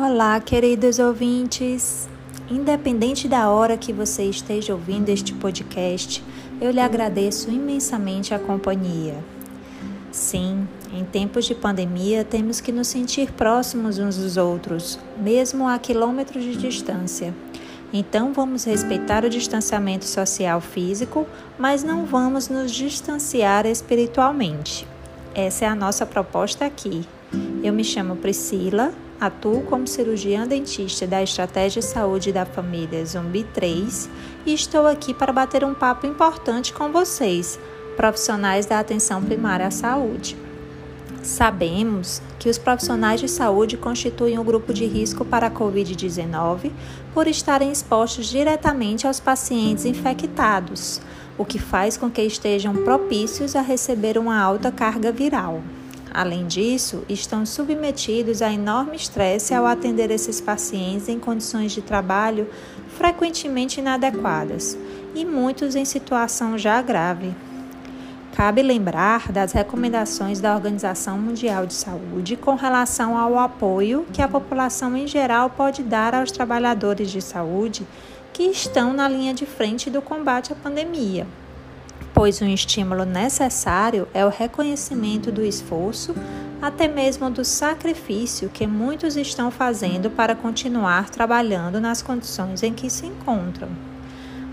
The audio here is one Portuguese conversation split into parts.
Olá, queridos ouvintes! Independente da hora que você esteja ouvindo este podcast, eu lhe agradeço imensamente a companhia. Sim, em tempos de pandemia temos que nos sentir próximos uns dos outros, mesmo a quilômetros de distância. Então vamos respeitar o distanciamento social físico, mas não vamos nos distanciar espiritualmente. Essa é a nossa proposta aqui. Eu me chamo Priscila, Atuo como cirurgiã dentista da Estratégia de Saúde da Família Zumbi 3 e estou aqui para bater um papo importante com vocês, profissionais da atenção primária à saúde. Sabemos que os profissionais de saúde constituem um grupo de risco para a Covid-19 por estarem expostos diretamente aos pacientes infectados, o que faz com que estejam propícios a receber uma alta carga viral. Além disso, estão submetidos a enorme estresse ao atender esses pacientes em condições de trabalho frequentemente inadequadas e muitos em situação já grave. Cabe lembrar das recomendações da Organização Mundial de Saúde com relação ao apoio que a população em geral pode dar aos trabalhadores de saúde que estão na linha de frente do combate à pandemia pois um estímulo necessário é o reconhecimento do esforço, até mesmo do sacrifício que muitos estão fazendo para continuar trabalhando nas condições em que se encontram.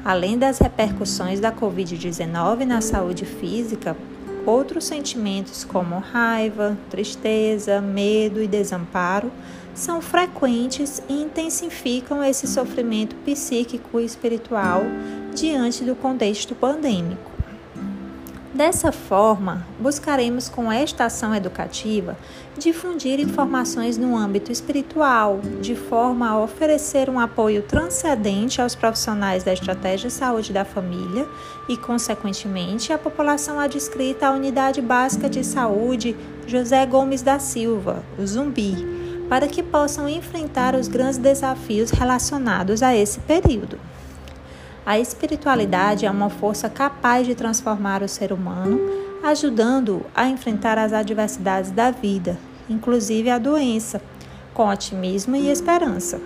Além das repercussões da Covid-19 na saúde física, outros sentimentos como raiva, tristeza, medo e desamparo são frequentes e intensificam esse sofrimento psíquico e espiritual diante do contexto pandêmico. Dessa forma, buscaremos com esta ação educativa difundir informações no âmbito espiritual, de forma a oferecer um apoio transcendente aos profissionais da estratégia de saúde da família e, consequentemente, à população adscrita à Unidade Básica de Saúde José Gomes da Silva, o Zumbi, para que possam enfrentar os grandes desafios relacionados a esse período. A espiritualidade é uma força capaz de transformar o ser humano, ajudando-o a enfrentar as adversidades da vida, inclusive a doença, com otimismo e esperança.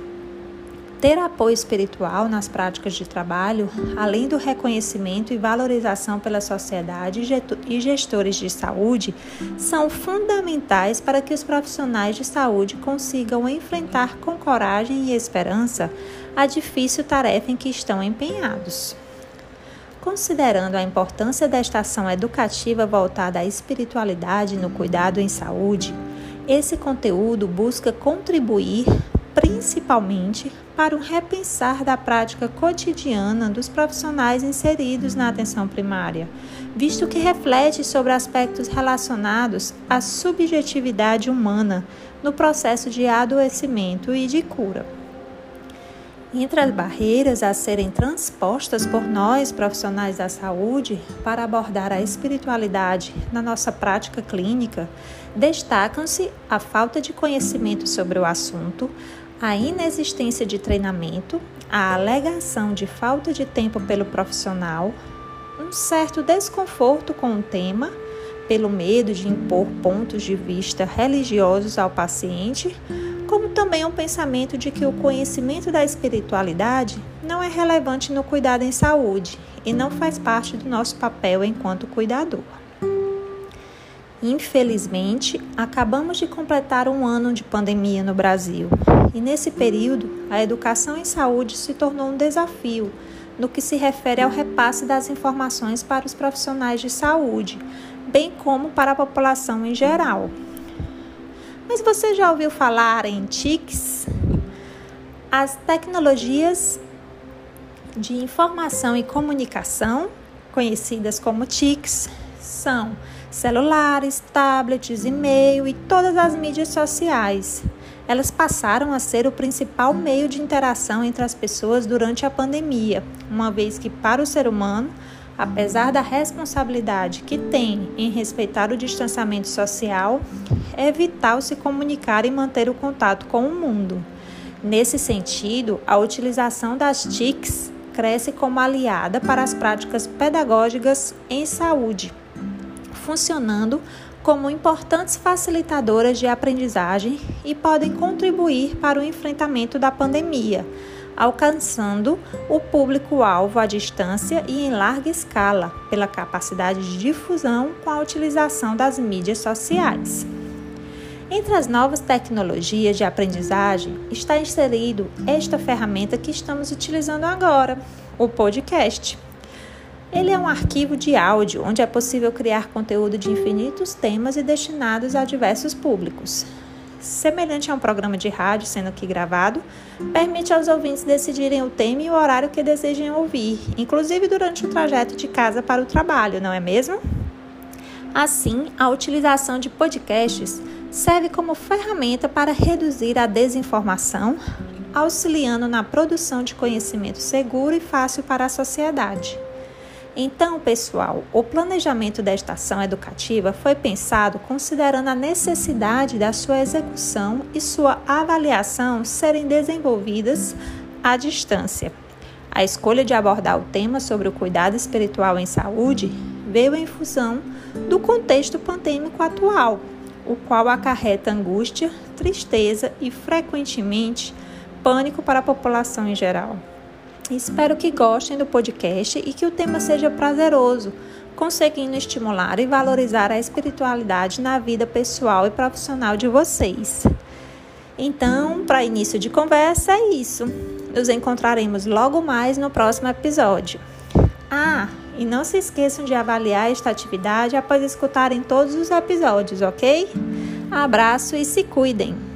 Ter apoio espiritual nas práticas de trabalho, além do reconhecimento e valorização pela sociedade e gestores de saúde, são fundamentais para que os profissionais de saúde consigam enfrentar com coragem e esperança a difícil tarefa em que estão empenhados. Considerando a importância desta ação educativa voltada à espiritualidade no cuidado em saúde, esse conteúdo busca contribuir principalmente para um repensar da prática cotidiana dos profissionais inseridos na atenção primária, visto que reflete sobre aspectos relacionados à subjetividade humana no processo de adoecimento e de cura. Entre as barreiras a serem transpostas por nós, profissionais da saúde, para abordar a espiritualidade na nossa prática clínica, destacam-se a falta de conhecimento sobre o assunto, a inexistência de treinamento, a alegação de falta de tempo pelo profissional, um certo desconforto com o tema, pelo medo de impor pontos de vista religiosos ao paciente, como também um pensamento de que o conhecimento da espiritualidade não é relevante no cuidado em saúde e não faz parte do nosso papel enquanto cuidador. Infelizmente, acabamos de completar um ano de pandemia no Brasil e, nesse período, a educação em saúde se tornou um desafio no que se refere ao repasse das informações para os profissionais de saúde, bem como para a população em geral. Mas você já ouviu falar em TICs? As tecnologias de informação e comunicação, conhecidas como TICs, são celulares, tablets, e-mail e todas as mídias sociais. Elas passaram a ser o principal meio de interação entre as pessoas durante a pandemia, uma vez que, para o ser humano, apesar da responsabilidade que tem em respeitar o distanciamento social, é vital se comunicar e manter o contato com o mundo. Nesse sentido, a utilização das TICs cresce como aliada para as práticas pedagógicas em saúde funcionando como importantes facilitadoras de aprendizagem e podem contribuir para o enfrentamento da pandemia, alcançando o público-alvo à distância e em larga escala, pela capacidade de difusão com a utilização das mídias sociais. Entre as novas tecnologias de aprendizagem está inserido esta ferramenta que estamos utilizando agora, o podcast. Ele é um arquivo de áudio onde é possível criar conteúdo de infinitos temas e destinados a diversos públicos. Semelhante a um programa de rádio sendo aqui gravado, permite aos ouvintes decidirem o tema e o horário que desejem ouvir, inclusive durante o trajeto de casa para o trabalho, não é mesmo? Assim, a utilização de podcasts serve como ferramenta para reduzir a desinformação, auxiliando na produção de conhecimento seguro e fácil para a sociedade. Então, pessoal, o planejamento da estação educativa foi pensado considerando a necessidade da sua execução e sua avaliação serem desenvolvidas à distância. A escolha de abordar o tema sobre o cuidado espiritual em saúde veio em função do contexto pandêmico atual, o qual acarreta angústia, tristeza e, frequentemente, pânico para a população em geral. Espero que gostem do podcast e que o tema seja prazeroso, conseguindo estimular e valorizar a espiritualidade na vida pessoal e profissional de vocês. Então, para início de conversa, é isso. Nos encontraremos logo mais no próximo episódio. Ah, e não se esqueçam de avaliar esta atividade após escutarem todos os episódios, ok? Abraço e se cuidem!